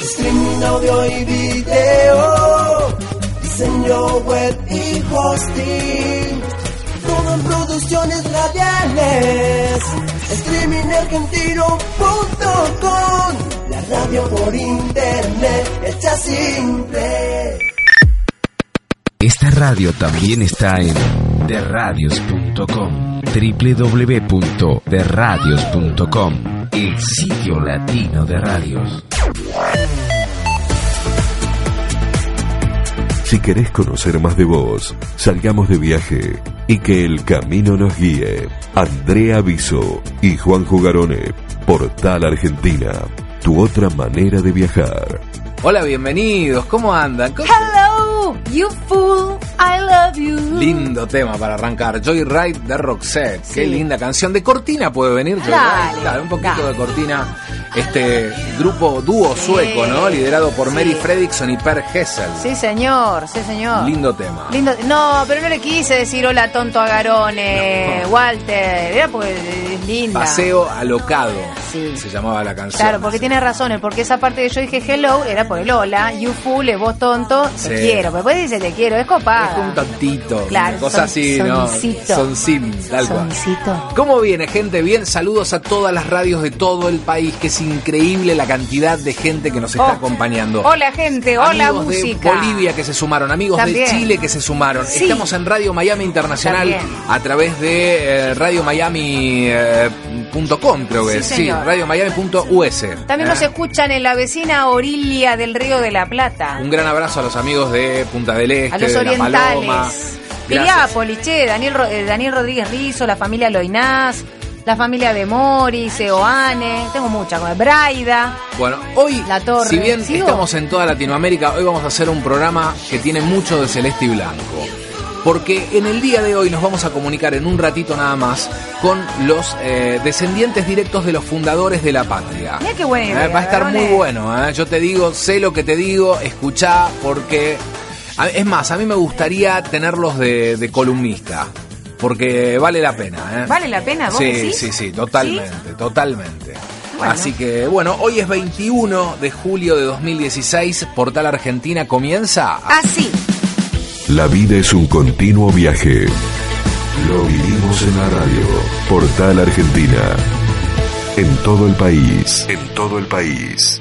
Streaming audio y video, diseño web y hosting. Todo en producciones radiales. Streamingargentino.com La radio por internet hecha simple. Esta radio también está en derradios.com www.derradios.com El sitio latino de radios. Si querés conocer más de vos, salgamos de viaje y que el camino nos guíe. Andrea Viso y Juan Jugarone, Portal Argentina, tu otra manera de viajar. Hola, bienvenidos, ¿cómo andan? ¿Cómo- Hello, you fool, I love you. Lindo tema para arrancar. Joyride de Roxette. Qué linda canción. De Cortina puede venir Joyride. Claro, un poquito dale. de Cortina. Este grupo dúo sueco, ¿no? Liderado por Sí. Mary Fredrickson y Per Hessel. Sí, señor, sí, señor. Lindo tema. Lindo. No, pero no le quise decir hola tonto a Garone, Walter. Era porque es linda. Paseo alocado. Sí. Se llamaba la canción. Claro, porque tiene razones, porque esa parte que yo dije hello era por el hola, you fool, es vos tonto, te quiero. Pero después dice te quiero, es Es copada. un tontito. Claro, cosa son- así, ¿no? soncito. Son sim, tal cual. Soncito. ¿Cómo viene, gente? Bien, saludos a todas las radios de todo el país, que es increíble la cantidad de gente que nos está Oh. acompañando. Hola gente, hola amigos música. de Bolivia que se sumaron, amigos También. de Chile que se sumaron. Sí. Estamos en Radio Miami Internacional También. a través de eh, radiomiami.com, creo que Sí. Sí, radiomiami.us. También Eh, nos escuchan en la vecina orilla del Río de la Plata. Un gran abrazo a los amigos de Punta del Este, a los de La Paloma. orientales. Piriápolis, che, Daniel, eh, Daniel Rodríguez Rizo, la familia Loinás, la familia de Moris, Eoane, tengo mucha, Braida. Bueno, hoy, La Torre. si bien ¿Sigo? estamos en toda Latinoamérica, hoy vamos a hacer un programa que tiene mucho de celeste y blanco. Porque en el día de hoy nos vamos a comunicar en un ratito nada más con los eh, descendientes directos de los fundadores de la patria. Mirá qué idea, Eh, va a estar muy bueno. eh. Yo te digo, sé lo que te digo, escuchá, porque... Es más, a mí me gustaría tenerlos de, de columnista. Porque vale la pena. ¿eh? ¿Vale la pena? ¿Vos Sí, decís? sí, sí, totalmente, totalmente. Bueno. Así que, bueno, hoy es 21 de julio de 2016, Portal Argentina comienza. Así. La vida es un continuo viaje. Lo vivimos en la radio. Portal Argentina. En todo el país. En todo el país.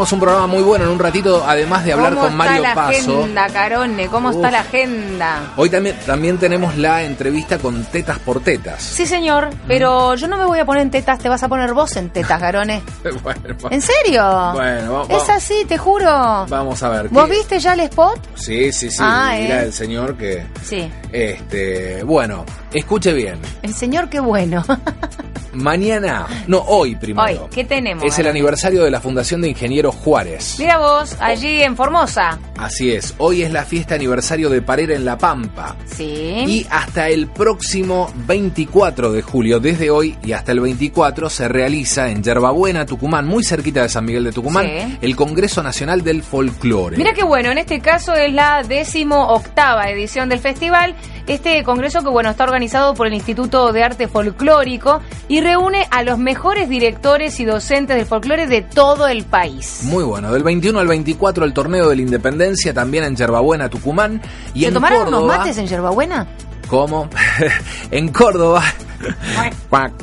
Tenemos un programa muy bueno en un ratito, además de hablar ¿Cómo con Mario está la Paso. agenda, Carone? ¿Cómo está la agenda? Hoy también, también tenemos la entrevista con Tetas por Tetas. Sí, señor, pero yo no me voy a poner en tetas, te vas a poner vos en tetas, bueno, va- ¿En serio? Bueno, va- Es así, te juro. vamos a ver. ¿Vos ¿qué- viste ya el spot? Sí, sí, sí. Ah, mira ¿eh? el señor que. Sí. Este. Bueno, escuche bien. El señor, qué bueno. Mañana, no, hoy primero. Hoy, ¿qué tenemos? Es el aniversario de la Fundación de Ingenieros Juárez. Mira vos, allí en Formosa. Así es, hoy es la fiesta aniversario de Parera en La Pampa. Sí. Y hasta el próximo 24 de julio, desde hoy y hasta el 24, se realiza en Yerbabuena, Tucumán, muy cerquita de San Miguel de Tucumán, Sí. el Congreso Nacional del Folclore. Mira qué bueno, en este caso es la décimo octava edición del festival. Este congreso que bueno está organizado por el Instituto de Arte Folclórico y reúne a los mejores directores y docentes del folclore de todo el país. Muy bueno, del 21 al 24 el torneo de la Independencia, también en Yerbabuena, Tucumán. Y ¿Se en tomaron Córdoba, unos mates en Yerbabuena? ¿Cómo? en Córdoba.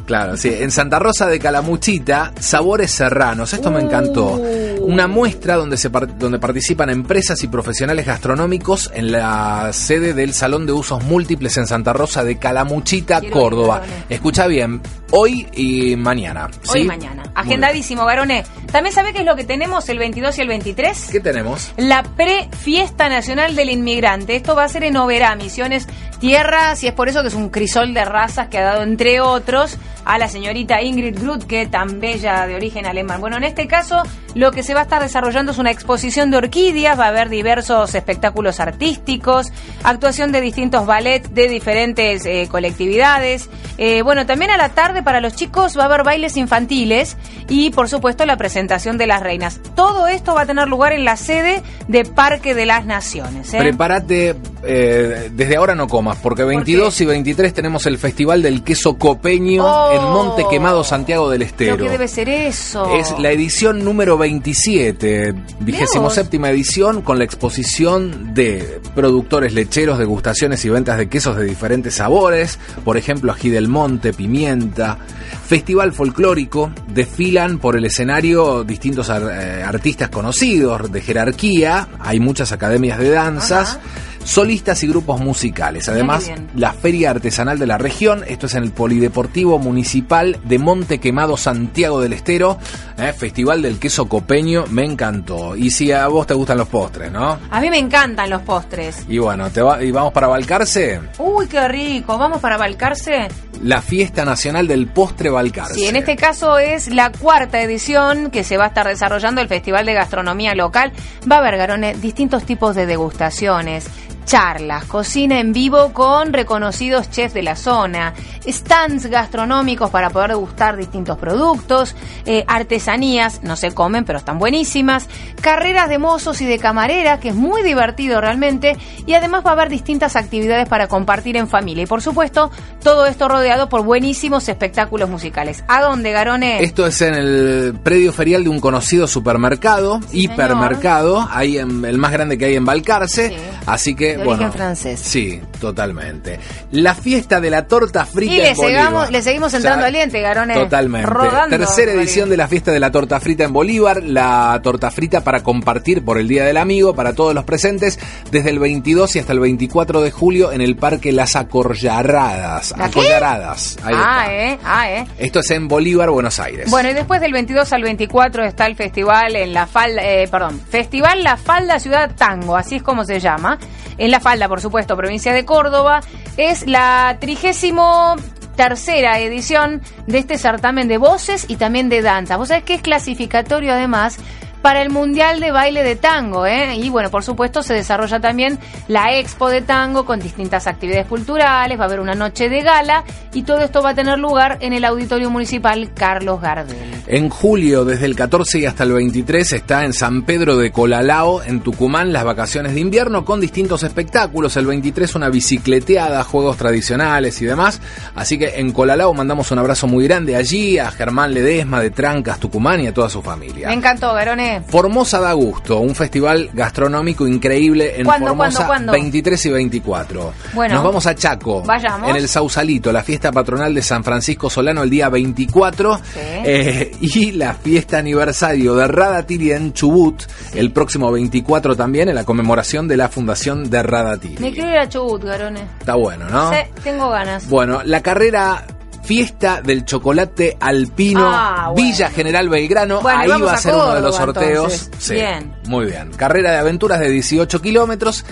Claro, sí. En Santa Rosa de Calamuchita, Sabores Serranos. Esto me encantó. Uh. Una muestra donde, se donde participan empresas y profesionales gastronómicos en la sede del Salón de Usos Múltiples en Santa Rosa de Calamuchita, Quiero Córdoba. Escucha bien, hoy y mañana. Hoy y mañana. Agendadísimo, varones. ¿También sabe qué es lo que tenemos el 22 y el 23? bien. ¿Qué tenemos? La pre-fiesta nacional del inmigrante. Esto va a ser en Oberá, Misiones Tierras, y es por eso que es un crisol de razas que ha dado, entre otros, a la señorita Ingrid Groth, que tan bella de origen alemán. Bueno, en este caso, lo que se va a estar desarrollando es una exposición de orquídeas, va a haber diversos espectáculos artísticos, actuación de distintos ballets de diferentes eh, colectividades. Eh, bueno, también a la tarde para los chicos va a haber bailes infantiles y, por supuesto, la presentación de las reinas. Todo esto va a tener lugar en la sede de Parque de las Naciones. ¿eh? Prepárate, eh, desde ahora no comas, porque 22 y 23 tenemos el Festival del Queso Copeño Oh. En Monte Quemado, Santiago del Estero. Que debe ser eso. Es la edición número 27, vigésimo séptima edición, con la exposición de productores lecheros, degustaciones y ventas de quesos de diferentes sabores, por ejemplo, ají del monte, pimienta, festival folclórico, desfilan por el escenario distintos ar- eh, artistas conocidos de jerarquía, hay muchas academias de danzas. Solistas y grupos musicales. Además, la Feria Artesanal de la región. Esto es en el Polideportivo Municipal de Monte Quemado, Santiago del Estero. Eh, Festival del Queso Copeño. Me encantó. Y si a vos te gustan los postres, ¿no? A mí me encantan los postres. Y bueno, te va- y vamos para Balcarce. Uy, qué rico. ¿Vamos para Balcarce? La Fiesta Nacional del Postre Balcarce. Sí, en este caso es la cuarta edición que se va a estar desarrollando el Festival de Gastronomía Local. Va a haber, Garones, distintos tipos de degustaciones, charlas, cocina en vivo con reconocidos chefs de la zona, stands gastronómicos para poder degustar distintos productos, eh, artesanías, no se comen pero están buenísimas, carreras de mozos y de camarera, que es muy divertido realmente, y además va a haber distintas actividades para compartir en familia. Y por supuesto, todo esto rodeado por buenísimos espectáculos musicales. ¿A dónde, Garone? Esto es en el predio ferial de un conocido supermercado, hipermercado, ahí en, el más grande que hay en Balcarce. Sí. Así que, De bueno. origen francés. Sí, totalmente. La fiesta de la torta frita Y le, en Bolívar. seguimos- le seguimos entrando al diente, Garone. Totalmente. Rodando, Tercera edición de la fiesta de la torta frita en Bolívar. La torta frita para compartir por el Día del Amigo para todos los presentes desde el 22 y hasta el 24 de julio en el Parque Las Acorraradas. ¿La. Ahí Ah, está. eh, ah, eh. Esto es en Bolívar, Buenos Aires. Bueno, y después del 22 al 24 está el festival en la falda, eh, perdón, Festival La Falda Ciudad Tango, así es como se llama. En La Falda, por supuesto, provincia de Córdoba. Es la trigésimo tercera edición de este certamen de voces y también de danza. Vos sabés que es clasificatorio además para el Mundial de Baile de Tango, ¿eh? Y bueno, por supuesto se desarrolla también la Expo de Tango con distintas actividades culturales, va a haber una noche de gala y todo esto va a tener lugar en el Auditorio Municipal Carlos Gardel. En julio, desde el 14 y hasta el 23, está en San Pedro de Colalao, en Tucumán, las vacaciones de invierno con distintos espectáculos. El 23 una bicicleteada, juegos tradicionales y demás. Así que en Colalao mandamos un abrazo muy grande allí a Germán Ledesma de Trancas, Tucumán y a toda su familia. Me encantó, Garone. Formosa da gusto, un festival gastronómico increíble en ¿Cuándo, Formosa cuándo, cuándo? 23 y 24. Bueno. Nos vamos a Chaco. Vayamos. En el Sausalito, la fiesta patronal de San Francisco Solano el día 24 Sí. eh, y la fiesta aniversario de Radatiri en Chubut el próximo 24 también en la conmemoración de la fundación de Radatiri. Me quiero ir a Chubut, Garone. Está bueno, ¿no? Sí, tengo ganas. Bueno, la carrera Fiesta del Chocolate Alpino Ah, bueno. Villa General Belgrano. Bueno, Ahí va a ser uno de los sorteos. entonces. Bien. Muy bien. Carrera de aventuras de 18 kilómetros.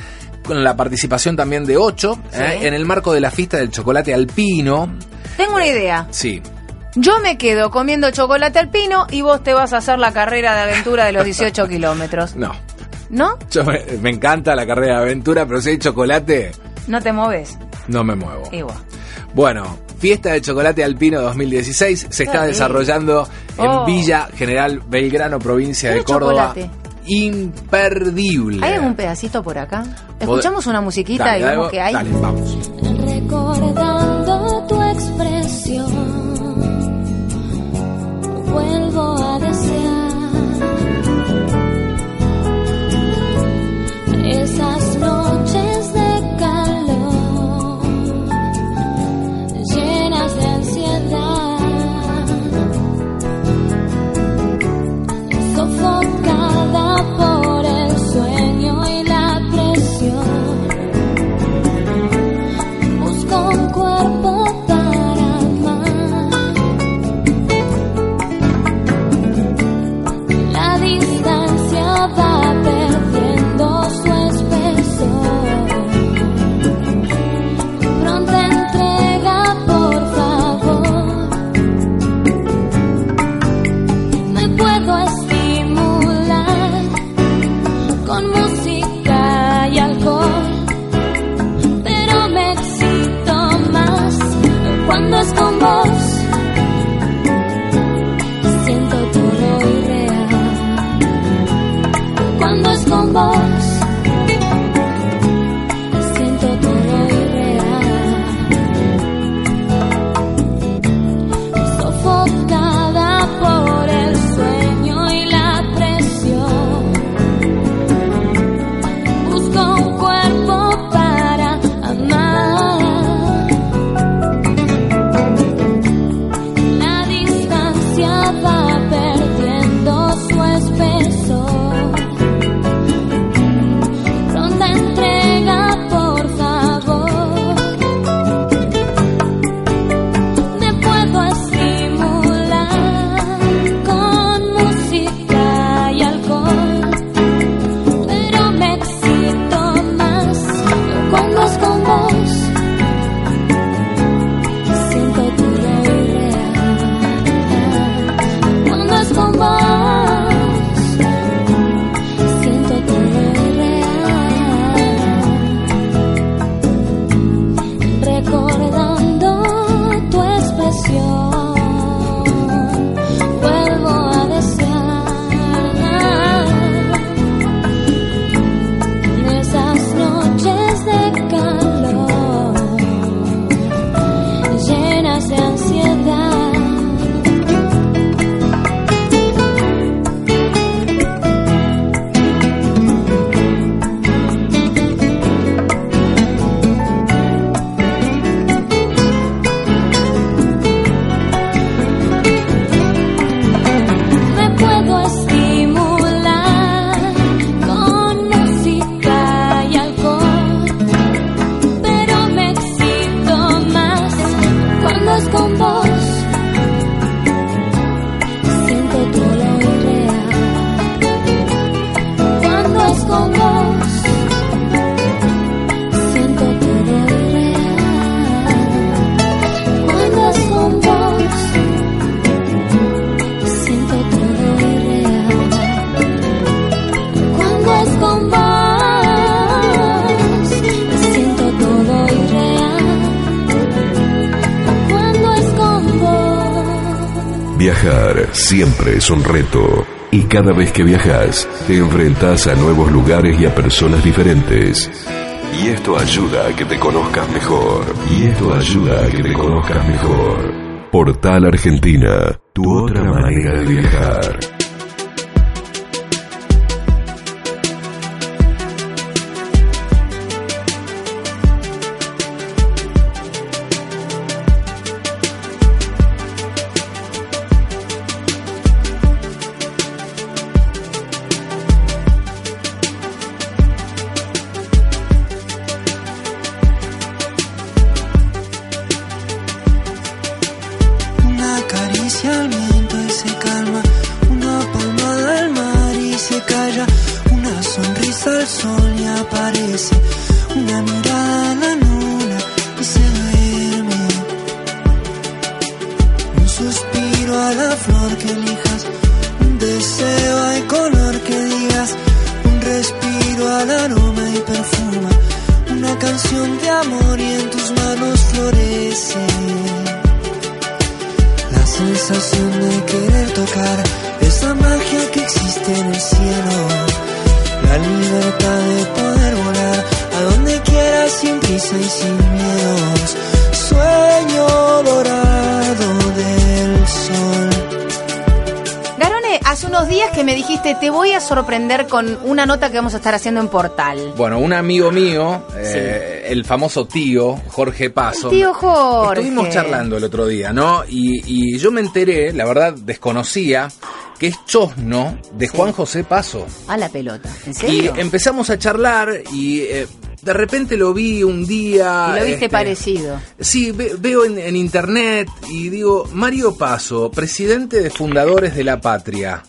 Con la participación también de 8. Sí. en el marco de la fiesta del chocolate alpino. Tengo una idea. Sí. Yo me quedo comiendo chocolate alpino y vos te vas a hacer la carrera de aventura de los 18 kilómetros. No. ¿No? Yo me, me encanta la carrera de aventura, pero si hay chocolate, No te moves. no me muevo. Igual. Bueno, Fiesta de Chocolate Alpino 2016 se está Qué desarrollando en Oh. Villa General Belgrano, provincia de Córdoba. chocolate. Imperdible. ¿Hay algún pedacito por acá? Escuchamos una musiquita Dale, y vemos que hay. Dale, vamos. Siempre es un reto y cada vez que viajas te enfrentas a nuevos lugares y a personas diferentes. Y esto ayuda a que te conozcas mejor. Y esto ayuda a que te conozcas mejor. Portal Argentina, tu otra manera de viajar. Esa magia que existe en el cielo. La libertad de poder volar a donde quieras sin prisa y sin miedos. Sueño dorado del sol. Garone, hace unos días que me dijiste, te voy a sorprender con una nota que vamos a estar haciendo en Portal. Bueno, un amigo mío, eh, el famoso tío, Jorge Paso. El tío Jorge. Estuvimos charlando el otro día, ¿no? Y, y yo me enteré, la verdad desconocía, que es chosno de Juan José Paso. A la pelota. ¿En Y serio? empezamos a charlar y eh, de repente lo vi un día. Y lo viste este, parecido. Sí, ve- veo en, en internet y digo, Mario Paso, presidente de Fundadores de la Patria.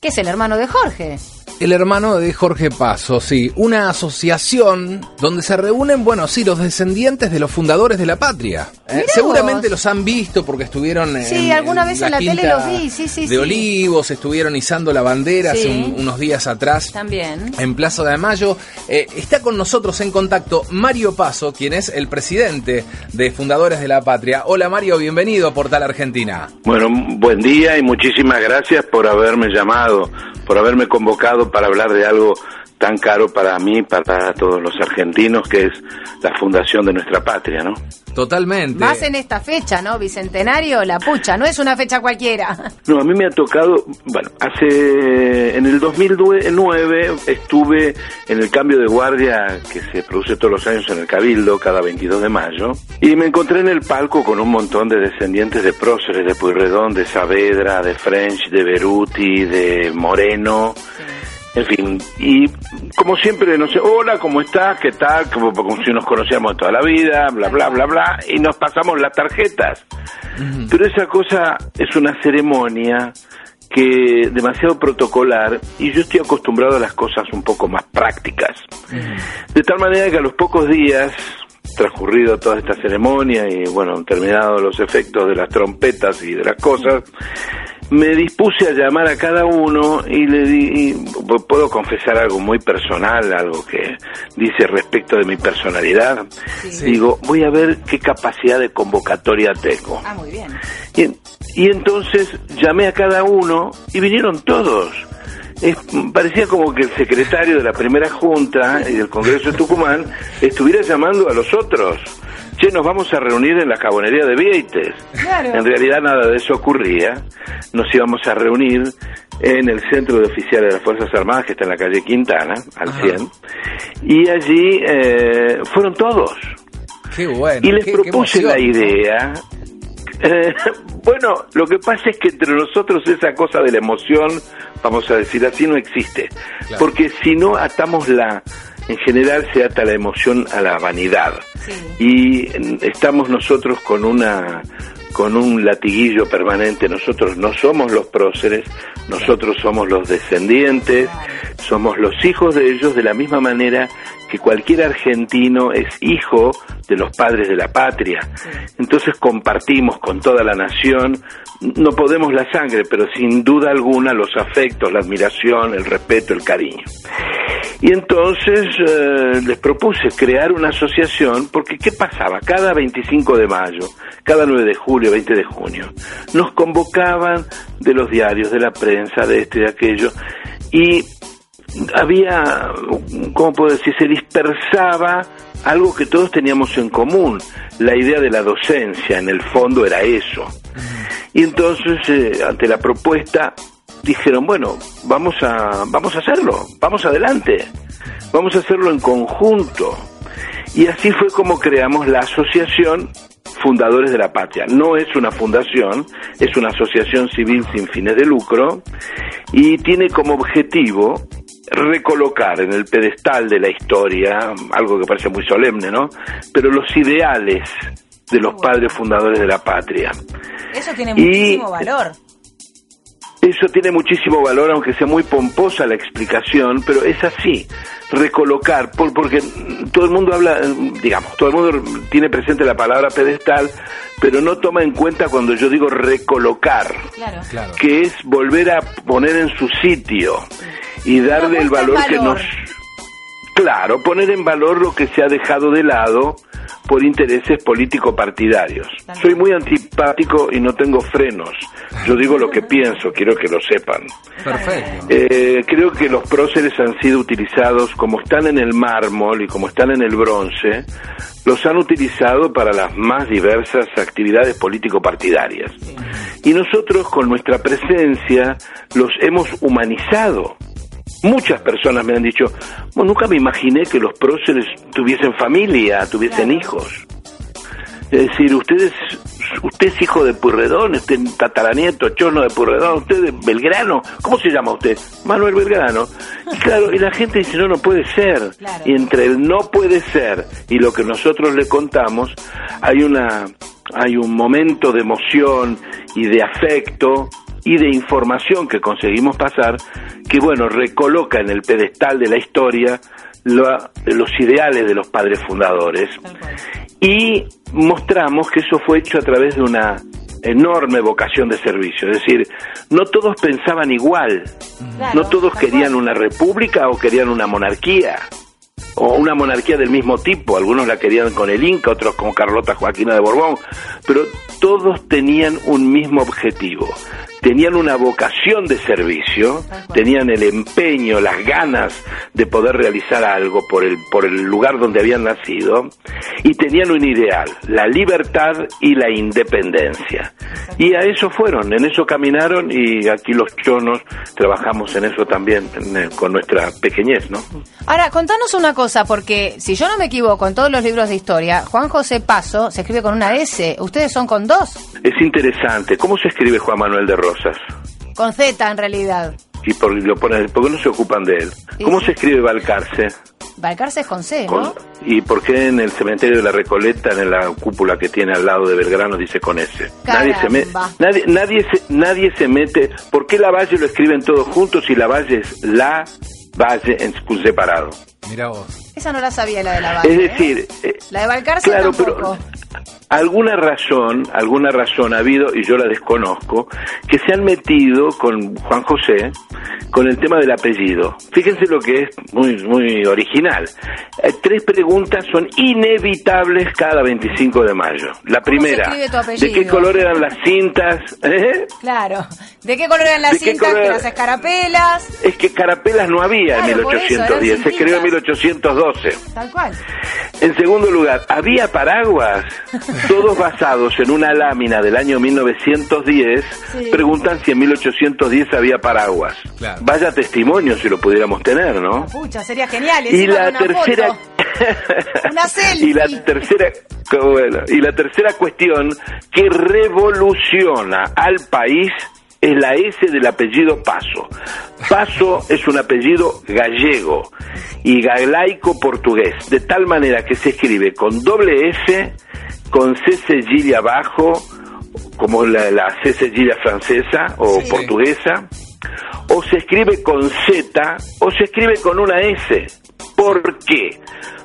Que es el hermano de Jorge. El hermano de Jorge Paso, sí. Una asociación donde se reúnen, bueno, sí, los descendientes de los fundadores de la patria. Eh, seguramente los han visto porque estuvieron en, Sí, alguna vez en la tele los vi, sí, sí, De sí. Olivos, estuvieron izando la bandera hace un- unos días atrás. También. En Plaza de Mayo Eh, está con nosotros en contacto Mario Paso, quien es el presidente de Fundadores de la Patria. Hola Mario, bienvenido a Portal Argentina. Bueno, buen día y muchísimas gracias por haberme llamado, por haberme convocado para hablar de algo tan caro para mí, para todos los argentinos, que es la fundación de nuestra patria, ¿no? Totalmente. Más en esta fecha, ¿no? Bicentenario, la pucha, no es una fecha cualquiera. No, a mí me ha tocado, bueno, hace, en el 2009 estuve en el cambio de guardia que se produce todos los años en el Cabildo, cada 22 de mayo, y me encontré en el palco con un montón de descendientes de próceres, de Puyredón, de Saavedra, de French, de Beruti, de Moreno, en fin, y como siempre, no sé, hola, ¿cómo estás? ¿Qué tal? Como, como si nos conocíamos de toda la vida, bla, bla, bla, bla, y nos pasamos las tarjetas. Pero esa cosa es una ceremonia que demasiado protocolar y yo estoy acostumbrado a las cosas un poco más prácticas. De tal manera que a los pocos días transcurrido toda esta ceremonia y bueno, terminados los efectos de las trompetas y de las cosas, me dispuse a llamar a cada uno y le di, y puedo confesar algo muy personal, algo que dice respecto de mi personalidad. Digo, voy a ver qué capacidad de convocatoria tengo. Ah, muy bien. Y, y entonces llamé a cada uno y vinieron todos. Es- parecía como que el secretario de la primera junta y del Congreso de Tucumán estuviera llamando a los otros. Che, nos vamos a reunir en la cabonería de Vieites. Claro. En realidad nada de eso ocurría. Nos íbamos a reunir en el Centro de Oficiales de las Fuerzas Armadas, que está en la calle Quintana, al Ajá. 100. Y allí eh, fueron todos. Qué bueno. Y les qué- propuse la idea. Eh, bueno, lo que pasa es que entre nosotros esa cosa de la emoción, vamos a decir así, no existe. Claro. Porque si no atamos la, en general se ata la emoción a la vanidad. Y mm, estamos nosotros con una con un latiguillo permanente, nosotros no somos los próceres, nosotros somos los descendientes, somos los hijos de ellos de la misma manera que cualquier argentino es hijo de los padres de la patria. Entonces compartimos con toda la nación, no podemos la sangre, pero sin duda alguna los afectos, la admiración, el respeto, el cariño. Y entonces eh, les propuse crear una asociación, porque ¿qué pasaba? Cada 25 de mayo, cada 9 de julio, 20 de junio, nos convocaban de los diarios, de la prensa, de este y de aquello, y había, ¿cómo puedo decir? Se dispersaba algo que todos teníamos en común, la idea de la docencia, en el fondo era eso. Y entonces, eh, ante la propuesta, dijeron, bueno, vamos a, vamos a hacerlo, vamos adelante, vamos a hacerlo en conjunto. Y así fue como creamos la asociación Fundadores de la Patria. No es una fundación, es una asociación civil sin fines de lucro y tiene como objetivo recolocar en el pedestal de la historia, algo que parece muy solemne, ¿no? Pero los ideales de los padres fundadores de la patria. Eso tiene Y- muchísimo valor. Eso tiene muchísimo valor, aunque sea muy pomposa la explicación, pero es así, recolocar, por- porque todo el mundo habla, digamos, todo el mundo tiene presente la palabra pedestal, pero no toma en cuenta cuando yo digo recolocar, Claro. Claro. que es volver a poner en su sitio y darle el valor que nos... Claro, poner en valor lo que se ha dejado de lado por intereses político-partidarios. Soy muy antipático y no tengo frenos. Yo digo lo que pienso, quiero que lo sepan. Perfecto. Eh, creo que los próceres han sido utilizados como están en el mármol y como están en el bronce, los han utilizado para las más diversas actividades político-partidarias. Y nosotros con nuestra presencia los hemos humanizado. Muchas personas me han dicho, "Bueno, nunca me imaginé que los próceres tuviesen familia, tuviesen hijos. Es decir, ustedes, usted es hijo de Purredón, usted es tataranieto, chono de Purredón, usted es Belgrano. ¿Cómo se llama usted? Manuel Belgrano. Y claro, y la gente dice, no, no puede ser. Claro. Y entre el no puede ser y lo que nosotros le contamos, hay una, hay un momento de emoción y de afecto y de información que conseguimos pasar que, bueno, recoloca en el pedestal de la historia la- los ideales de los padres fundadores. Y mostramos que eso fue hecho a través de una enorme vocación de servicio, es decir, no todos pensaban igual, Claro, no todos querían una república o querían una monarquía, o una monarquía del mismo tipo, algunos la querían con el Inca, otros con Carlota Joaquina de Borbón, pero todos tenían un mismo objetivo, tenían una vocación de servicio, tenían el empeño, las ganas de poder realizar algo por el, por el lugar donde habían nacido, y tenían un ideal, la libertad y la independencia. Y a eso fueron, en eso caminaron, y aquí los chonos trabajamos en eso también, en- con nuestra pequeñez, ¿no? Ahora, contanos una cosa, porque si yo no me equivoco, en todos los libros de historia, Juan José Paso se escribe con una S. Ustedes son con dos, Es interesante. ¿Cómo se escribe Juan Manuel de Con Z en realidad. Y por, lo ponen, ¿Por qué no se ocupan de él? Sí, ¿Cómo se escribe Balcarce? Balcarce es con C, Con- ¿no? ¿Y por qué en el cementerio de la Recoleta, en la cúpula que tiene al lado de Belgrano, dice con S? Nadie se, me- nadie, nadie, se, nadie se mete. ¿Por qué la Valle lo escriben todos juntos y la Valle es la Valle en separado? Mira vos. Esa no la sabía la de la Valcarce. Es ¿eh? decir, eh, la de Valcarce claro, tampoco. Pero eh, alguna razón, alguna razón ha habido, y yo la desconozco, que se han metido con Juan José con el tema del apellido. Fíjense lo que es muy, muy original. Tres preguntas son inevitables cada 25 de mayo. La primera, ¿de qué color eran las cintas? Claro, ¿de qué color eran las cintas? Color... Las escarapelas? Es que escarapelas no había en 1810, se creó en 1812 Tal cual. En segundo lugar, había paraguas, todos basados en una lámina del año 1910. Preguntan si en 1810 había paraguas. Vaya testimonio si lo pudiéramos tener, ¿no? Pucha, sería genial. Y la tercera. Y la tercera y la tercera cuestión que revoluciona al país es la S del apellido Paso. Paso es un apellido gallego y galaico portugués, de tal manera que se escribe con doble S, con C cedilla abajo, como la, la C cedilla francesa o Sí. portuguesa, o se escribe con Z o se escribe con una S. ¿Por qué?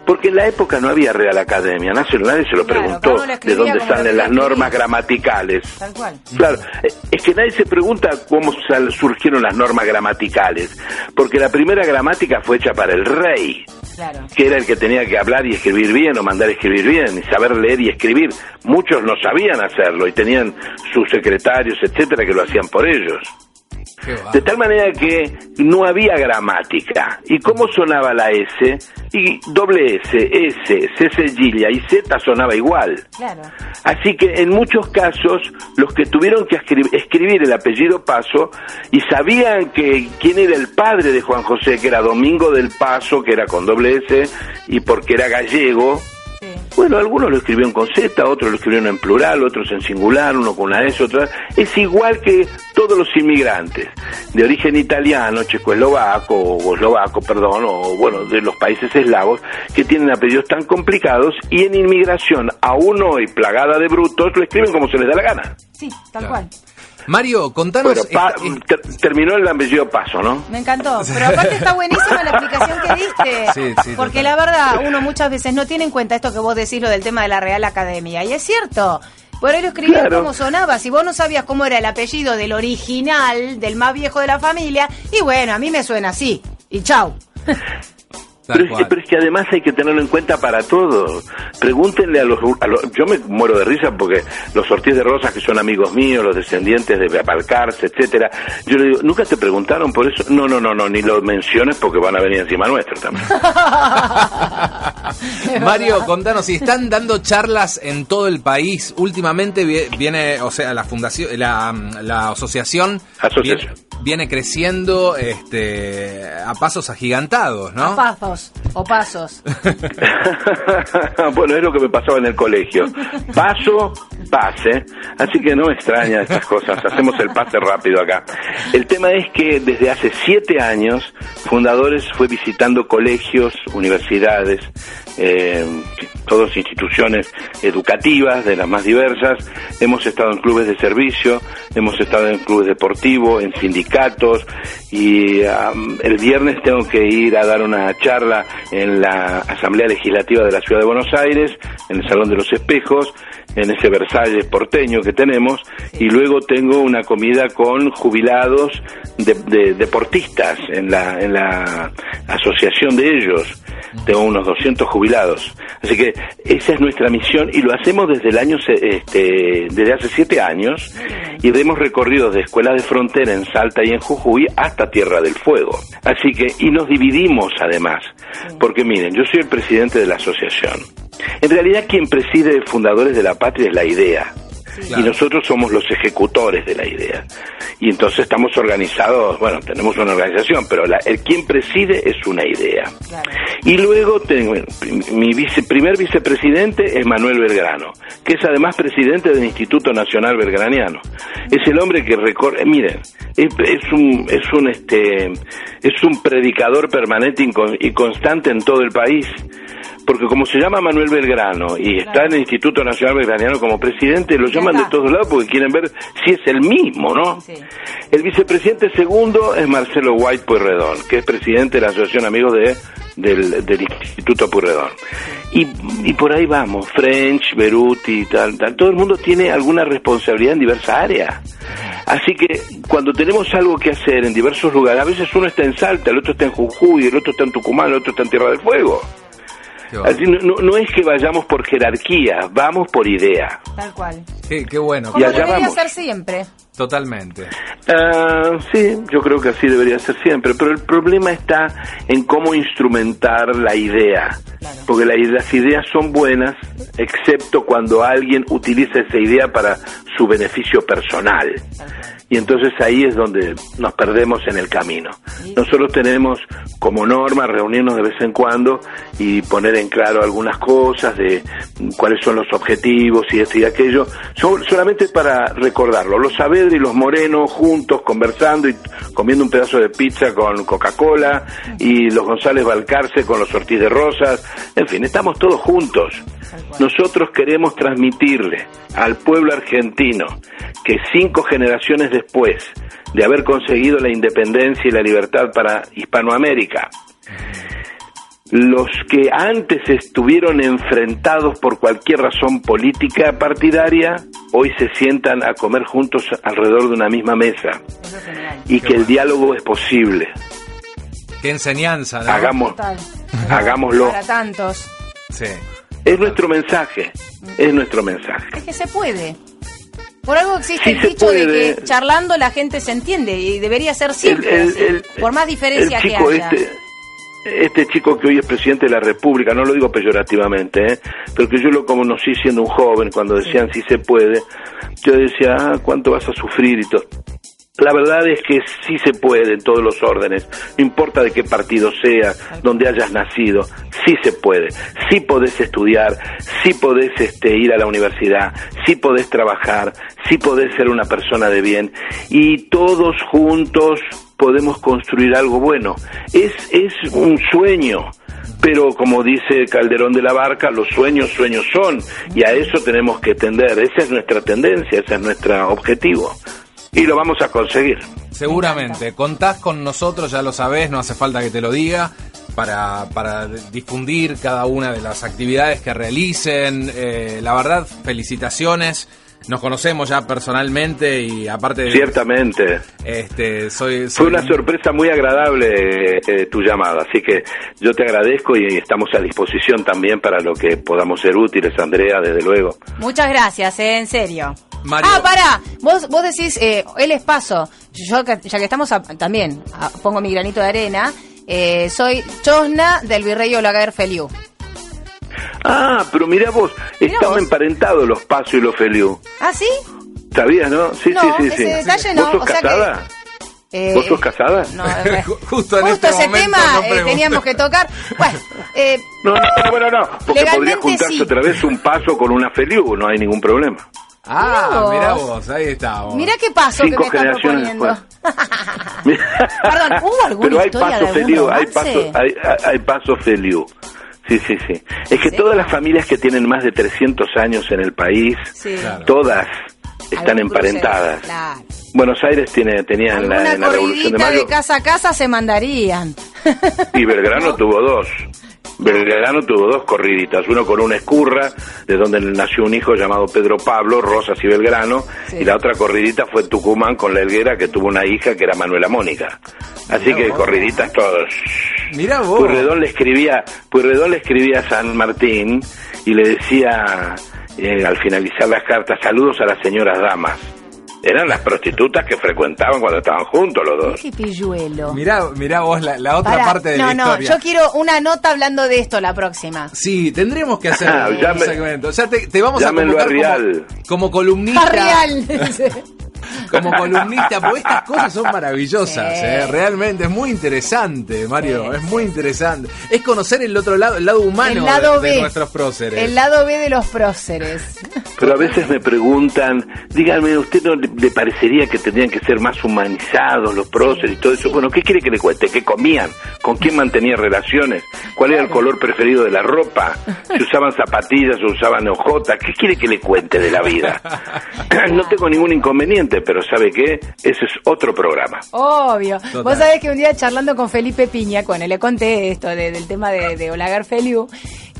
Porque en la época no había Real Academia, nadie, nadie se lo Claro, preguntó lo de dónde salen las normas gramaticales. Tal cual. Claro, eh, es que nadie se pregunta cómo surgieron las normas gramaticales, porque la primera gramática fue hecha para el rey, Claro. que era el que tenía que hablar y escribir bien o mandar escribir bien y saber leer y escribir. Muchos no sabían hacerlo y tenían sus secretarios, etcétera, que lo hacían por ellos. De tal manera que no había gramática. ¿Y cómo sonaba la S? Y doble S, S, C cedilla y Z sonaba igual. Claro. Así que en muchos casos los que tuvieron que escri- escribir el apellido Paso y sabían que quién era el padre de Juan José, que era Domingo del Paso, que era con doble S, y porque era gallego. Bueno, algunos lo escribieron con Z, otros lo escribieron en plural, otros en singular, uno con una S, otra. Es igual que todos los inmigrantes de origen italiano, checoslovaco o eslovaco, perdón, o bueno, de los países eslavos que tienen apellidos tan complicados y en inmigración, aún hoy plagada de brutos, lo escriben como se les da la gana. Sí, tal Claro. cual. Mario, contanos. Bueno, pa- esta- esta- ter- terminó el apellido Paso, ¿no? Me encantó. Pero aparte está buenísima la explicación que diste. Sí, sí, porque total. la verdad, uno muchas veces no tiene en cuenta esto que vos decís, lo del tema de la Real Academia. Y es cierto. Por ahí lo escribían Claro. como sonaba. Si vos no sabías cómo era el apellido del original, del más viejo de la familia, y bueno, a mí me suena así. Y chau. Pero es, que, pero es que además hay que tenerlo en cuenta para todo. Pregúntenle a los, a los- Yo me muero de risa porque los Ortiz de Rosas, que son amigos míos, los descendientes de Balcarce, etcétera, yo le digo, ¿nunca te preguntaron por eso? No, no, no, no, ni lo menciones porque van a venir encima nuestro también. Mario, contanos, si están dando charlas en todo el país, últimamente vie- viene, o sea, la fundación, la, la asociación, Asociación. Viene, viene creciendo este, a pasos agigantados, ¿no? Pasos o pasos. bueno, es lo que me pasaba en el colegio. Paso, pase. Así que no me extraña estas cosas. Hacemos el pase rápido acá. El tema es que desde hace siete años, Fundadores fue visitando colegios, universidades, eh, todas instituciones educativas de las más diversas. Hemos estado en clubes de servicio, hemos estado en clubes deportivos, en sindicatos y am, el viernes tengo que ir a dar una charla en la Asamblea Legislativa de la Ciudad de Buenos Aires, en el Salón de los Espejos, en ese Versalles porteño que tenemos, y luego tengo una comida con jubilados de, de- deportistas en la, en la asociación de ellos. Tengo unos 200 jubilados. Así que esa es nuestra misión y lo hacemos desde el año, este, desde hace siete años y hemos recorrido de escuelas de frontera en Salta y en Jujuy hasta Tierra del Fuego. Así que, y nos dividimos además, porque miren, yo soy el presidente de la asociación. En realidad quien preside Fundadores de la Patria es la idea. Claro. Y nosotros somos los ejecutores de la idea. Y entonces estamos organizados, bueno, tenemos una organización, pero la- el quien preside es una idea. Claro. Y luego tengo mi vice, primer vicepresidente es Manuel Belgrano, que es además presidente del Instituto Nacional Belgraniano. Es el hombre que recorre, miren, es, es un es un este es un predicador permanente y constante en todo el país. Porque como se llama Manuel Belgrano y está en el Instituto Nacional Belgraniano como presidente, lo llaman de todos lados porque quieren ver si es el mismo, ¿no? Sí. El vicepresidente segundo es Marcelo White Pueyrredón, que es presidente de la Asociación Amigos de, del, del Instituto Pueyrredón. Y, y por ahí vamos, French, Beruti, tal, tal. Todo el mundo tiene alguna responsabilidad en diversas áreas. Así que cuando tenemos algo que hacer en diversos lugares, a veces uno está en Salta, el otro está en Jujuy, el otro está en Tucumán, el otro está en Tierra del Fuego. No, es que vayamos por jerarquía, vamos por idea. Tal cual. Qué- qué bueno, Como allá debería vamos. ser siempre. totalmente. Ah, sí, yo creo que así debería ser siempre, pero el problema está en cómo instrumentar la idea, Claro. porque la- las ideas son buenas, excepto cuando alguien utiliza esa idea para su beneficio personal. Y entonces ahí es donde nos perdemos en el camino. Nosotros tenemos como norma reunirnos de vez en cuando y poner en claro algunas cosas de cuáles son los objetivos y esto y aquello, so- solamente para recordarlo. Los Saavedra y los Morenos juntos conversando y comiendo un pedazo de pizza con Coca-Cola y los González Balcarce con los Ortiz de Rosas. En fin, estamos todos juntos. Nosotros queremos transmitirle al pueblo argentino que cinco generaciones después de haber conseguido la independencia y la libertad para Hispanoamérica, los que antes estuvieron enfrentados por cualquier razón política partidaria, hoy se sientan a comer juntos alrededor de una misma mesa y que el diálogo es posible. Qué enseñanza, ¿no? Hagamos, Total. hagámoslo. Para tantos. Sí. Es nuestro mensaje, es nuestro mensaje. Es que se puede. Por algo existe Sí el dicho de que charlando la gente se entiende y debería ser siempre El- el- así, el- por más diferencia el que chico haya. Este, este chico que hoy es presidente de la República, no lo digo peyorativamente, ¿eh? pero que yo lo conocí siendo un joven, cuando decían si se puede, yo decía, ah, ¿cuánto vas a sufrir y todo? La verdad es que sí se puede en todos los órdenes, no importa de qué partido sea, donde hayas nacido, sí se puede, sí podés estudiar, sí podés este, ir a la universidad, sí podés trabajar, sí podés ser una persona de bien y todos juntos podemos construir algo bueno. Es, es un sueño, pero como dice Calderón de la Barca, los sueños sueños son y a eso tenemos que tender, esa es nuestra tendencia, ese es nuestro objetivo y lo vamos a conseguir. Seguramente. Contás con nosotros, ya lo sabés, no hace falta que te lo diga. Para, para difundir cada una de las actividades que realicen. Eh, la verdad, felicitaciones. Nos conocemos ya personalmente y aparte de, Ciertamente. este soy, Fue una sorpresa muy agradable eh, tu llamada, así que yo te agradezco y estamos a disposición también para lo que podamos ser útiles, Andrea, desde luego. Muchas gracias, eh, en serio. Mario. Ah, pará, vos, vos decís, eh, él es paso. Yo, ya que estamos a- también, a- pongo mi granito de arena, eh, soy Chosna del Virrey Olaguer Feliu. Ah, pero mira vos, Mirá estaban vos. emparentados los Paso y los Feliu. ¿Ah, sí? ¿Sabías, no? Sí, No, sí, sí. ese sí. detalle no, ¿Vos sos o sea que- casada? Eh, ¿Vos sos casada? No, eh, Justo en este ese momento tema no eh, teníamos que tocar. Bueno, eh, No, no, bueno, no, porque podría Legalmente juntarse sí. otra vez un paso con una Feliu, no hay ningún problema. Ah, Mirá mirá vos. vos, ahí estamos. mirá qué paso Cinco que me proponiendo. Perdón, ¿hubo alguna Pero hay historia de paso algún Feliu, hay romance? paso, hay, hay- hay paso Feliu. Sí, sí, sí. Es que ¿Sí? todas las familias que tienen más de 300 años en el país, Sí. Claro. todas están emparentadas. Claro. Buenos Aires tiene, tenía en la, Alguna en la Revolución de Mayo de casa a casa se mandarían. y Belgrano tuvo dos. Belgrano tuvo dos corriditas, uno con una escurra, de donde nació un hijo llamado Pedro Pablo, Rosas y Belgrano, Sí. y la otra corridita fue Tucumán con la Helguera, que tuvo una hija que era Manuela Mónica. Así que corriditas todos. Mirá vos. Puyredón le escribía, Puyredón le escribía a San Martín y le decía eh, al finalizar las cartas, saludos a las señoras damas. Eran las prostitutas que frecuentaban cuando estaban juntos los dos. Qué pilluelo. Mirá, mirá vos la, la otra Pará, parte de no, la no, historia. yo quiero una nota hablando de esto la próxima. Sí, tendríamos que hacer Ah, un llame- segmento. Ya te, te vamos llámenlo a a convocar como, como columnista. Barrial. Como columnista, porque estas cosas son maravillosas, Sí. ¿eh? realmente es muy interesante, Mario, es muy interesante. Es conocer el otro lado, el lado humano el lado de, de nuestros próceres. El lado B de los próceres. Pero a veces me preguntan, díganme, ¿usted no le, le parecería que tendrían que ser más humanizados los próceres y todo eso? Bueno, ¿qué quiere que le cuente? ¿Qué comían? ¿Con quién mantenían relaciones? ¿Cuál era el color preferido de la ropa? ¿Si usaban zapatillas o usaban ojotas? ¿Qué quiere que le cuente de la vida? No tengo ningún inconveniente, pero ¿sabe qué? Ese es otro programa. Obvio. Total. Vos sabés que un día charlando con Felipe Piña, bueno, le conté esto de- del tema de, de Olagar Feliu,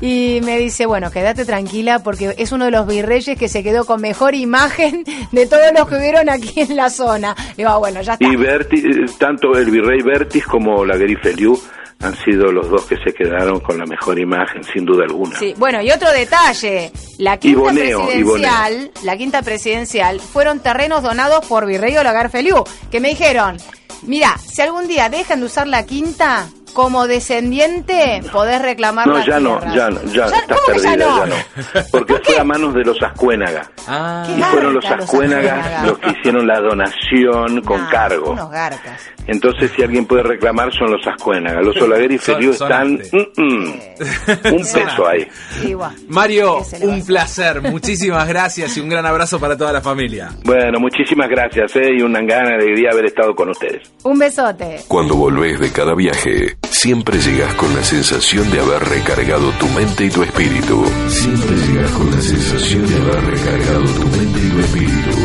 y me dice, bueno, quédate tranquila porque es uno de los virreyes que se quedó con mejor imagen de todos los que hubieron aquí en la zona. Digo, ah, bueno, ya está. Y Berti, eh, tanto el virrey Bertis como la Feliu han sido los dos que se quedaron con la mejor imagen, sin duda alguna. Sí, bueno, y otro detalle, la quinta Boneo, presidencial, la quinta presidencial fueron terrenos donados por Virrey Olagar Feliu, que me dijeron, mira, si algún día dejan de usar la quinta, como descendiente podés reclamar No, ya no, ya, no, ya, estás ¿cómo que perdida, ya no? ya no. Porque fue a manos de los Ascuénaga. Ah, Y fueron los Ascuénaga. los que hicieron la donación con Nah, cargo. Unos garcas. Entonces, si alguien puede reclamar, son los Ascuénaga. Los Olaguer y Son- Feliu son están este. mm, mm, un peso ahí. Sí. Mario, ¿Qué se le va a un placer, muchísimas gracias y un gran abrazo para toda la familia. Bueno, muchísimas gracias, ¿eh? Y una gran alegría haber estado con ustedes. Un besote. Cuando volvés de cada viaje, siempre llegas con la sensación de haber recargado tu mente y tu espíritu. Siempre llegas con la sensación de haber recargado tu mente y tu espíritu.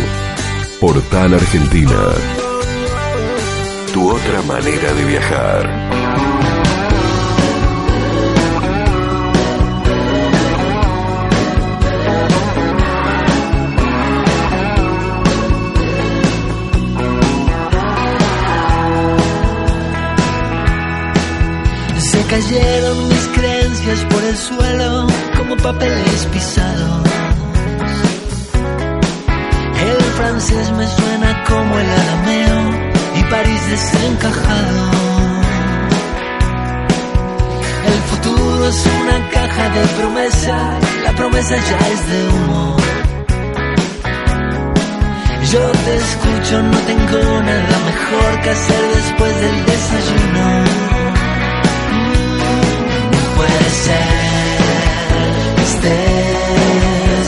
Portal Argentina. Tu otra manera de viajar. Cayeron mis creencias por el suelo como papeles pisados. El francés me suena como el arameo y París desencajado. El futuro es una caja de promesa, la promesa ya es de humo. Yo te escucho, no tengo nada mejor que hacer después del desayuno. Ser. Que estés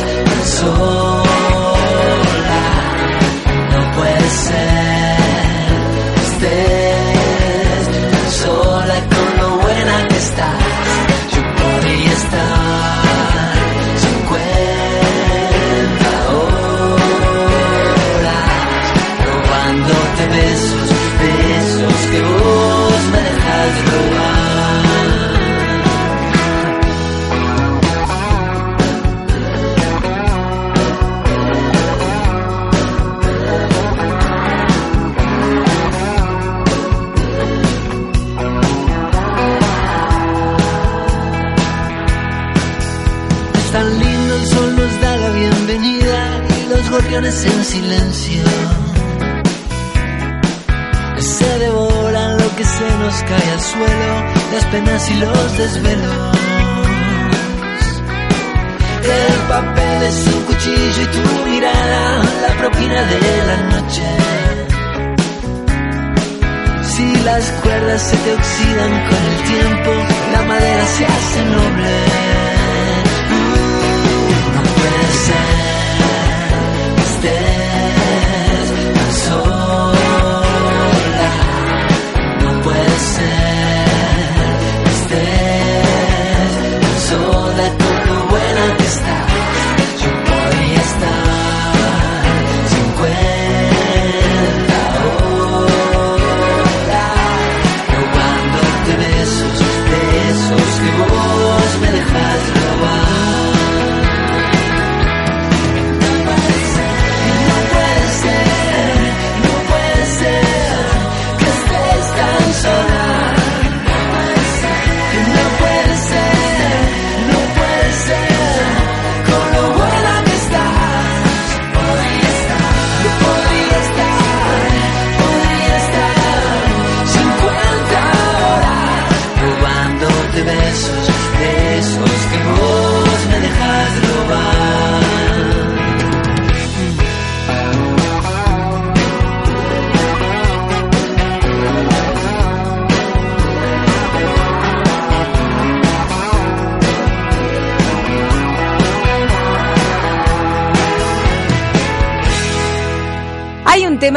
en silencio se devoran lo que se nos cae al suelo, las penas y los desvelos. El papel es un cuchillo y tu mirada, la propina de la noche. Si las cuerdas se te oxidan con el tiempo, la madera se hace noble.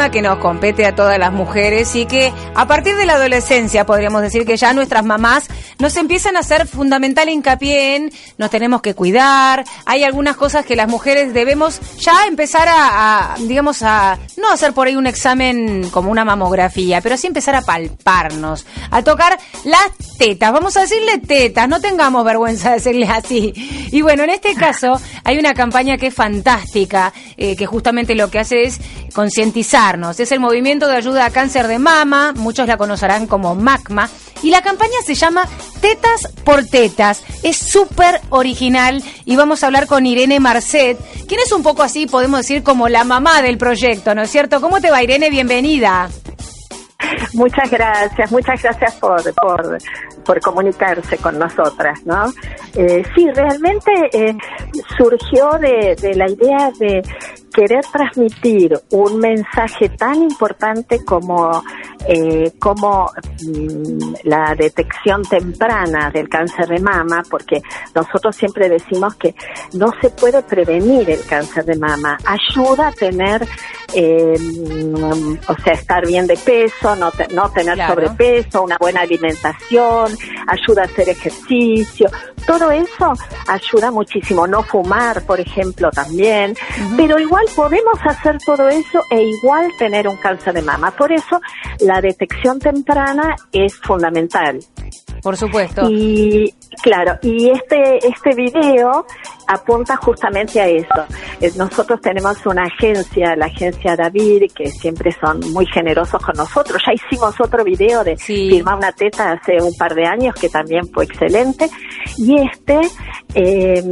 Que nos compete a todas las mujeres y que a partir de la adolescencia podríamos decir que ya nuestras mamás nos empiezan a hacer fundamental hincapié en nos tenemos que cuidar, hay algunas cosas que las mujeres debemos empezar a, a, digamos, a no hacer por ahí un examen como una mamografía, pero sí empezar a palparnos, a tocar las tetas, vamos a decirle tetas, no tengamos vergüenza de decirle así. Y bueno, en este caso hay una campaña que es fantástica, eh, que justamente lo que hace es concientizarnos. Es el movimiento de ayuda a cáncer de mama, muchos la conocerán como MACMA, y la campaña se llama Tetas por Tetas. Es súper original y vamos a hablar con Irene Marcet, quien es un poco así, podemos decir, como la mamá del proyecto, ¿no es cierto? ¿Cómo te va, Irene? Bienvenida. Muchas gracias, muchas gracias por, por, comunicarse con nosotras, ¿no? Eh, sí, realmente eh, surgió de la idea de querer transmitir un mensaje tan importante como, eh, como mm, la detección temprana del cáncer de mama, porque nosotros siempre decimos que no se puede prevenir el cáncer de mama, ayuda a tener, eh, mm, o sea, estar bien de peso, no, te- no tener Claro. sobrepeso, una buena alimentación, ayuda a hacer ejercicio, todo eso ayuda muchísimo, no fumar, por ejemplo, también, pero igual podemos hacer todo eso e igual tener un cáncer de mama. Por eso la detección temprana es fundamental. Por supuesto. Y Claro, y este, este video apunta justamente a eso. Eh, Nosotros tenemos una agencia, la agencia David, que siempre son muy generosos con nosotros. Ya hicimos otro video de Sí. firmar una teta hace un par de años que también fue excelente. Y este eh,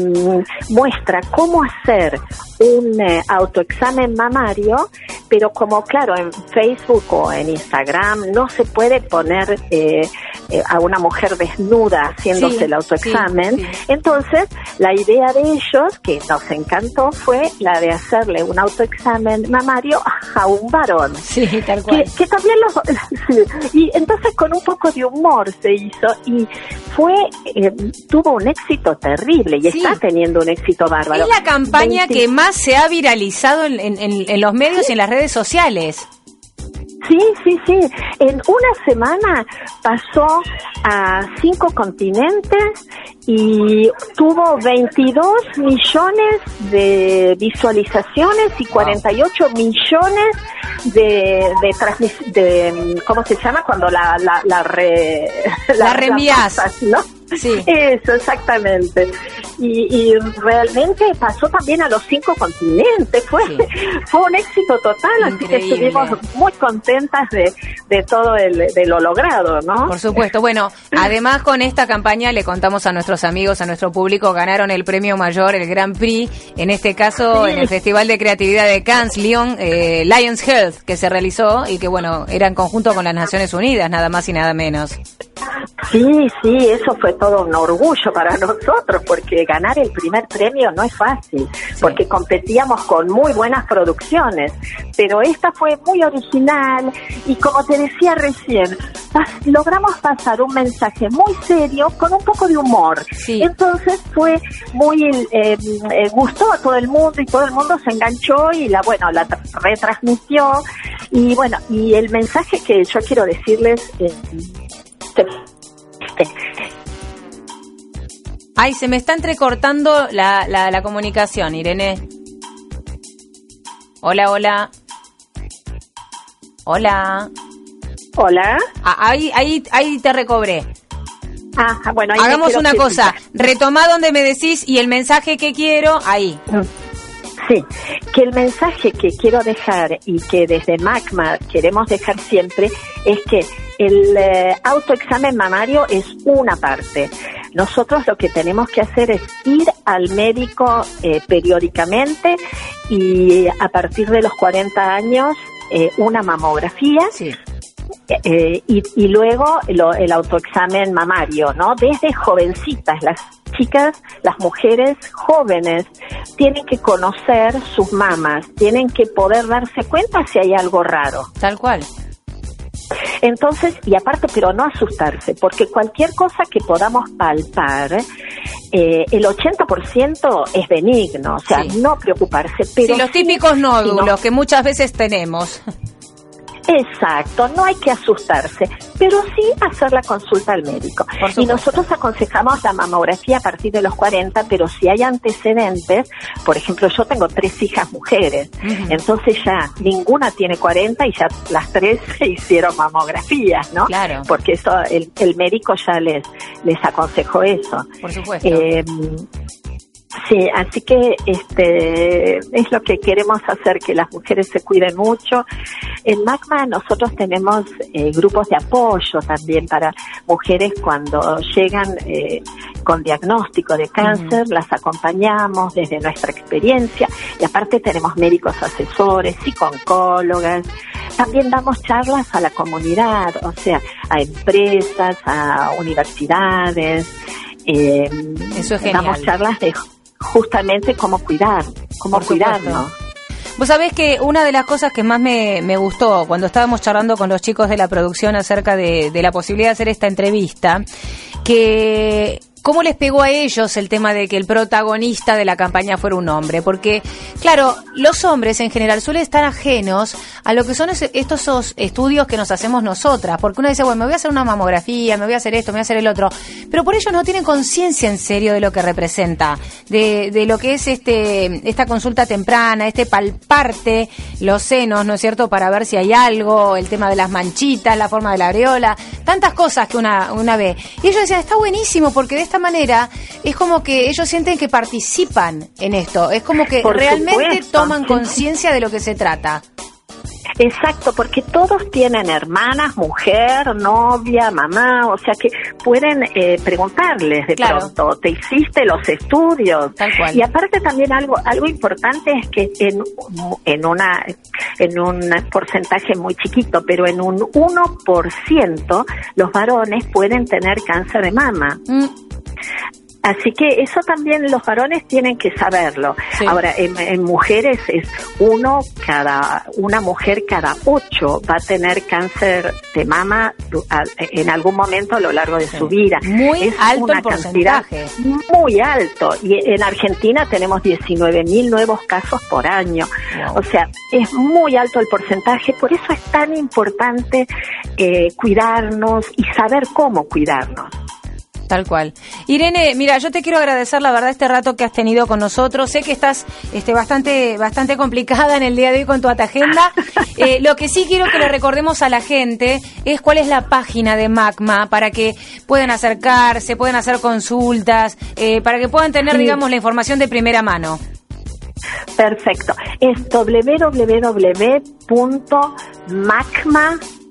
muestra cómo hacer un eh, autoexamen mamario, pero como claro, en Facebook o en Instagram no se puede poner eh, eh, a una mujer desnuda haciéndose Sí, el autoexamen. sí, sí. Entonces, la idea de ellos, que nos encantó, fue la de hacerle un autoexamen mamario a un varón. Sí, tal Que, cual. que también lo y entonces con un poco de humor se hizo y fue eh, tuvo un éxito terrible y Sí. está teniendo un éxito bárbaro Es la campaña 20 que más se ha viralizado en, en- en- en los medios y en las redes sociales. Sí, sí, sí. En una semana pasó a cinco continentes y tuvo 22 millones de visualizaciones y 48 millones de, de, transmis- de ¿cómo se llama? Cuando la, la, la, re- La reenvías. pasas, ¿no? Sí. Eso, exactamente. Y, y realmente pasó también a los cinco continentes. Fue, Sí. fue un éxito total, así que Increíble. estuvimos muy contentas de, de todo el, de lo logrado, ¿no? Por supuesto. Bueno, además con esta campaña le contamos a nuestros amigos, a nuestro público, ganaron el premio mayor, el Grand Prix, en este caso Sí. en el Festival de Creatividad de Cannes, Lyon, eh, Lions Health, que se realizó y que bueno, era en conjunto con las Naciones Unidas, nada más y nada menos. Sí, sí, eso fue todo un orgullo para nosotros, porque ganar el primer premio no es fácil, porque competíamos con muy buenas producciones, pero esta fue muy original y como te decía recién, pas- logramos pasar un mensaje muy serio con un poco de humor. Sí. Entonces fue muy, eh, eh, gustó a todo el mundo y todo el mundo se enganchó y la, bueno, la tra- retransmitió y bueno, y el mensaje que yo quiero decirles eh, Ay, se me está entrecortando la, la, la comunicación, Irene. Hola, hola. Hola. Hola. Ah, ahí, ahí, ahí te recobré. Ah, bueno, ahí Hagamos una cosa. Retoma donde me decís y el mensaje que quiero, ahí. Sí, que el mensaje que quiero dejar y que desde MACMA queremos dejar siempre es que el eh, autoexamen mamario es una parte. Nosotros lo que tenemos que hacer es ir al médico eh, periódicamente y a partir de los 40 años eh, una mamografía Sí. Eh, y, y luego lo- el autoexamen mamario, ¿no? Desde jovencitas, las chicas, las mujeres jóvenes tienen que conocer sus mamas, tienen que poder darse cuenta si hay algo raro. Tal cual. Entonces, y aparte, pero no asustarse, porque cualquier cosa que podamos palpar, eh, el 80% es benigno, o sea, Sí. no preocuparse. Pero sí, los típicos si nódulos no- que muchas veces tenemos. Exacto, no hay que asustarse, pero sí hacer la consulta al médico. Y nosotros aconsejamos la mamografía a partir de los 40, pero si hay antecedentes, por ejemplo, yo tengo tres hijas mujeres, entonces ya ninguna tiene 40 y ya las tres se hicieron mamografías, ¿no? Claro. Porque eso el, el médico ya les les aconsejó eso. Por supuesto. Eh, Sí, así que este es lo que queremos hacer, que las mujeres se cuiden mucho. En MACMA nosotros tenemos eh, grupos de apoyo también para mujeres cuando llegan eh, con diagnóstico de cáncer, las acompañamos desde nuestra experiencia y aparte tenemos médicos asesores, psicólogas. También damos charlas a la comunidad, o sea, a empresas, a universidades. Eh, Eso es genial. Damos charlas de justamente cómo cuidar, cómo cuidarnos. Vos sabés que una de las cosas que más me, me gustó cuando estábamos charlando con los chicos de la producción acerca de, de la posibilidad de hacer esta entrevista, que cómo les pegó a ellos el tema de que el protagonista de la campaña fuera un hombre, porque claro, los hombres en general suelen estar ajenos a lo que son estos estudios que nos hacemos nosotras, porque uno dice, bueno, me voy a hacer una mamografía, me voy a hacer esto, me voy a hacer el otro, pero por ello no tienen conciencia en serio de lo que representa, de, de lo que es este esta consulta temprana, este palparte los senos, ¿no es cierto?, para ver si hay algo, el tema de las manchitas, la forma de la areola, tantas cosas que una, una ve. Y ellos decían, está buenísimo porque de esta manera es como que ellos sienten que participan en esto, es como que Por realmente supuesto, toman conciencia de lo que se trata. Exacto, porque todos tienen hermanas, mujer, novia, mamá, o sea que pueden eh, preguntarles de Claro. pronto, ¿te hiciste los estudios? Tal cual. Y aparte también algo algo importante es que en, en una en un porcentaje muy chiquito, pero en un 1% los varones pueden tener cáncer de mama. Mm, Así que eso también los varones tienen que saberlo. Sí. Ahora, en, en mujeres es uno cada, una mujer cada ocho va a tener cáncer de mama en algún momento a lo largo de su vida. Muy es alto una el porcentaje. cantidad Muy alto. Y en Argentina tenemos 19 mil nuevos casos por año. Wow. O sea, es muy alto el porcentaje. Por eso es tan importante eh, cuidarnos y saber cómo cuidarnos. Tal cual. Irene, mira, yo te quiero agradecer la verdad este rato que has tenido con nosotros. Sé que estás este, bastante, bastante complicada en el día de hoy con tu agenda. Eh, lo que sí quiero que le recordemos a la gente es cuál es la página de MACMA para que puedan acercarse, puedan hacer consultas, eh, para que puedan tener, Sí. digamos, la información de primera mano. Perfecto. Es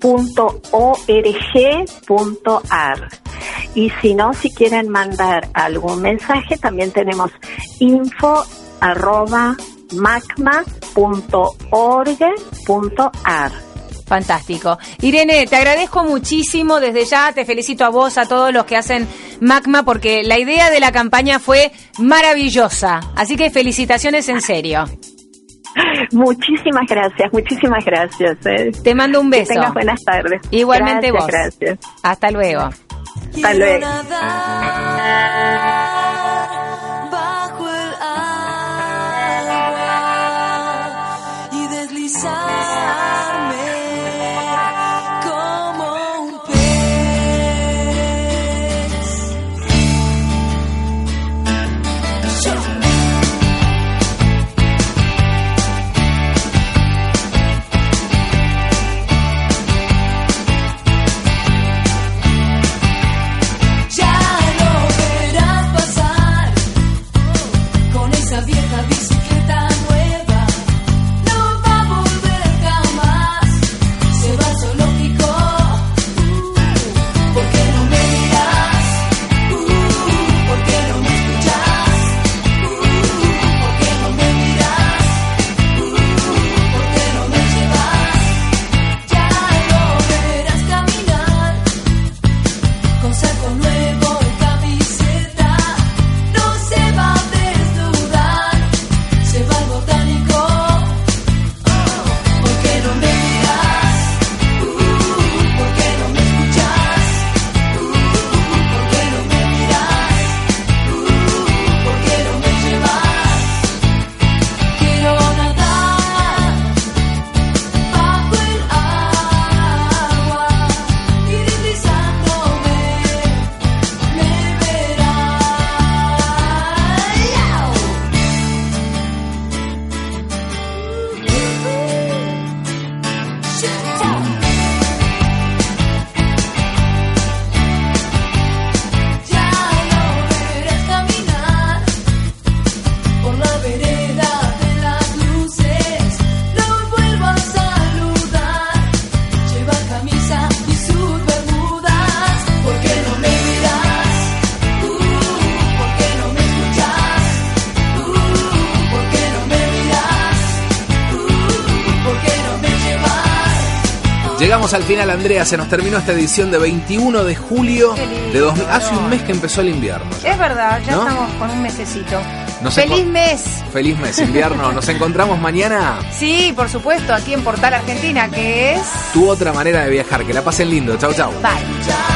www.macma.org.ar. Y si no, si quieren mandar algún mensaje, también tenemos info arroba macma.org.ar. Fantástico. Irene, te agradezco muchísimo desde ya, te felicito a vos, a todos los que hacen MACMA, porque la idea de la campaña fue maravillosa. Así que felicitaciones en serio. Muchísimas gracias, muchísimas gracias. eh. Te mando un Que beso. tengas buenas tardes. Igualmente Gracias, vos. Gracias. Hasta luego. Hasta luego. Llegamos al final, Andrea. Se nos terminó esta edición de 21 de julio lindo, de 2000. Hace un mes que empezó el invierno. ya. Es verdad, ya ¿No? estamos con un mesecito. ¡Feliz mes! Feliz mes, invierno. Nos encontramos mañana. Sí, por supuesto, aquí en Portal Argentina, que es... Tu otra manera de viajar. Que la pasen lindo. Chau, chau. Bye.